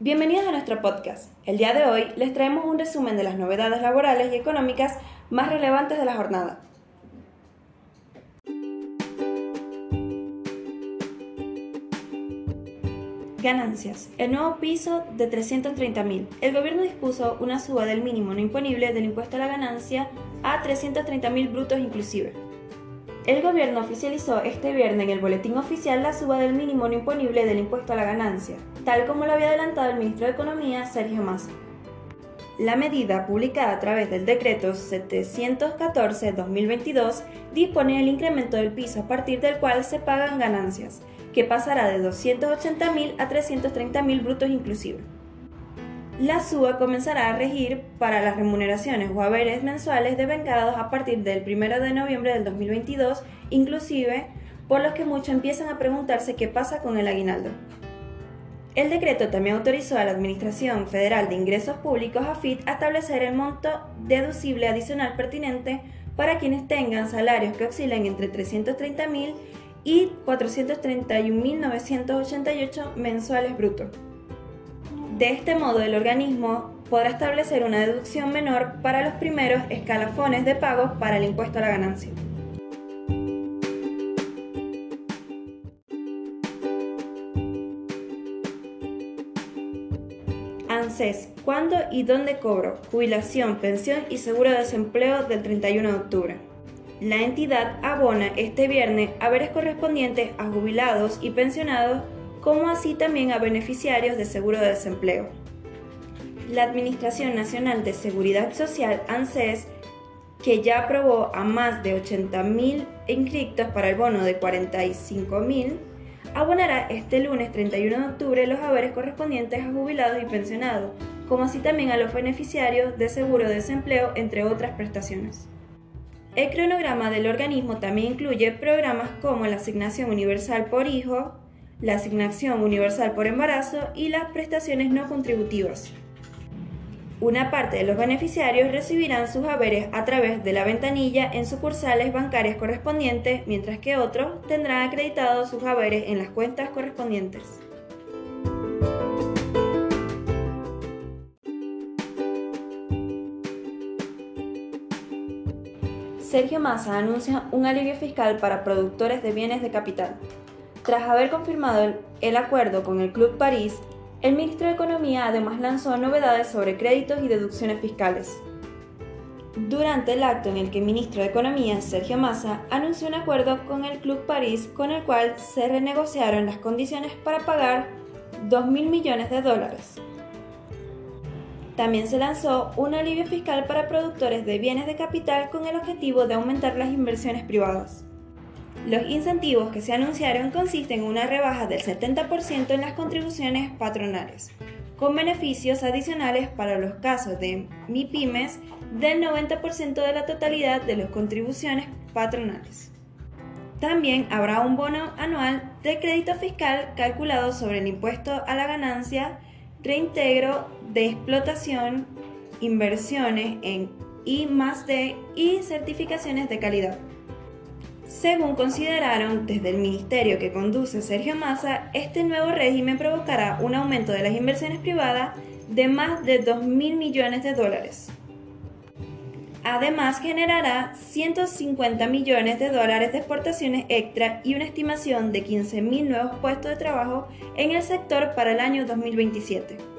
Bienvenidos a nuestro podcast. El día de hoy les traemos un resumen de las novedades laborales y económicas más relevantes de la jornada. Ganancias. El nuevo piso de 330.000. El gobierno dispuso una suba del mínimo no imponible del impuesto a la ganancia a 330.000 brutos inclusive. El gobierno oficializó este viernes en el boletín oficial la suba del mínimo no imponible del impuesto a la ganancia, tal como lo había adelantado el ministro de Economía, Sergio Massa. La medida, publicada a través del decreto 714-2022, dispone el incremento del piso a partir del cual se pagan ganancias, que pasará de 280.000 a 330.000 brutos inclusive. La suba comenzará a regir para las remuneraciones o haberes mensuales devengados a partir del 1 de noviembre del 2022, inclusive por los que muchos empiezan a preguntarse qué pasa con el aguinaldo. El decreto también autorizó a la Administración Federal de Ingresos Públicos, AFIT, a establecer el monto deducible adicional pertinente para quienes tengan salarios que oscilen entre 330.000 y 431.988 mensuales brutos. De este modo, el organismo podrá establecer una deducción menor para los primeros escalafones de pagos para el impuesto a la ganancia. ANSES, ¿cuándo y dónde cobro? Jubilación, pensión y seguro de desempleo del 31 de octubre. La entidad abona este viernes haberes correspondientes a jubilados y pensionados como así también a beneficiarios de seguro de desempleo. La Administración Nacional de Seguridad Social, ANSES, que ya aprobó a más de 80.000 inscriptos para el bono de 45.000, abonará este lunes 31 de octubre los haberes correspondientes a jubilados y pensionados, como así también a los beneficiarios de seguro de desempleo, entre otras prestaciones. El cronograma del organismo también incluye programas como la asignación universal por hijo, la asignación universal por embarazo y las prestaciones no contributivas. Una parte de los beneficiarios recibirán sus haberes a través de la ventanilla en sucursales bancarias correspondientes, mientras que otros tendrán acreditados sus haberes en las cuentas correspondientes. Sergio Massa anuncia un alivio fiscal para productores de bienes de capital. Tras haber confirmado el, acuerdo con el Club París, el ministro de Economía además lanzó novedades sobre créditos y deducciones fiscales. Durante el acto en el que el ministro de Economía, Sergio Massa, anunció un acuerdo con el Club París con el cual se renegociaron las condiciones para pagar 2.000 millones de dólares. También se lanzó un alivio fiscal para productores de bienes de capital con el objetivo de aumentar las inversiones privadas. Los incentivos que se anunciaron consisten en una rebaja del 70% en las contribuciones patronales, con beneficios adicionales para los casos de MIPIMES del 90% de la totalidad de las contribuciones patronales. También habrá un bono anual de crédito fiscal calculado sobre el impuesto a la ganancia, reintegro de explotación, inversiones en I D y certificaciones de calidad. Según consideraron desde el ministerio que conduce Sergio Massa, este nuevo régimen provocará un aumento de las inversiones privadas de más de 2 mil millones de dólares. Además, generará 150 millones de dólares de exportaciones extra y una estimación de 15.000 nuevos puestos de trabajo en el sector para el año 2027.